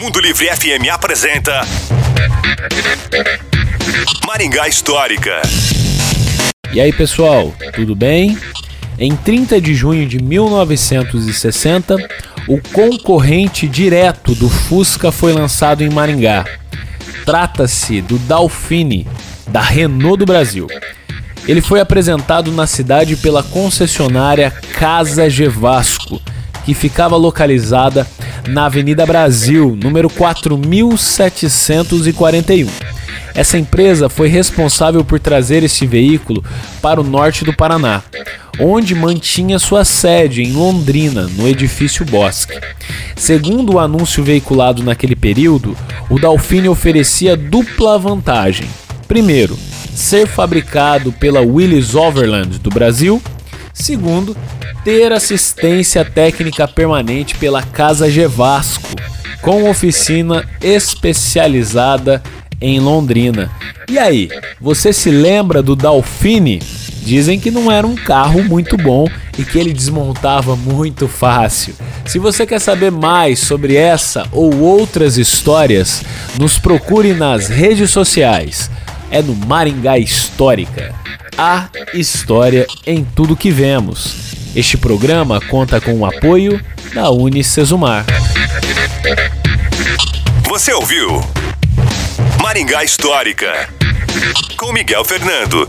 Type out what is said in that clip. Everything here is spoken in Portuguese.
Mundo Livre FM apresenta Maringá Histórica. E aí, pessoal, tudo bem? Em 30 de junho de 1960, o concorrente direto do Fusca foi lançado em Maringá. Trata-se do Dalfine, da Renault do Brasil. Ele foi apresentado na cidade pela concessionária Casa Gevasco, que ficava localizada na Avenida Brasil, número 4741. Essa empresa foi responsável por trazer esse veículo para o norte do Paraná, onde mantinha sua sede em Londrina, no edifício Bosque. Segundo o anúncio veiculado naquele período, o Dalfine oferecia dupla vantagem. Primeiro, ser fabricado pela Willis Overland do Brasil. Segundo, ter assistência técnica permanente pela Casa Gevasco, com oficina especializada em Londrina. E aí, você se lembra do Dalfine? Dizem que não era um carro muito bom e que ele desmontava muito fácil. Se você quer saber mais sobre essa ou outras histórias, nos procure nas redes sociais. É no Maringá Histórica. A história em tudo que vemos. Este programa conta com o apoio da Unicesumar. Você ouviu Maringá Histórica com Miguel Fernando.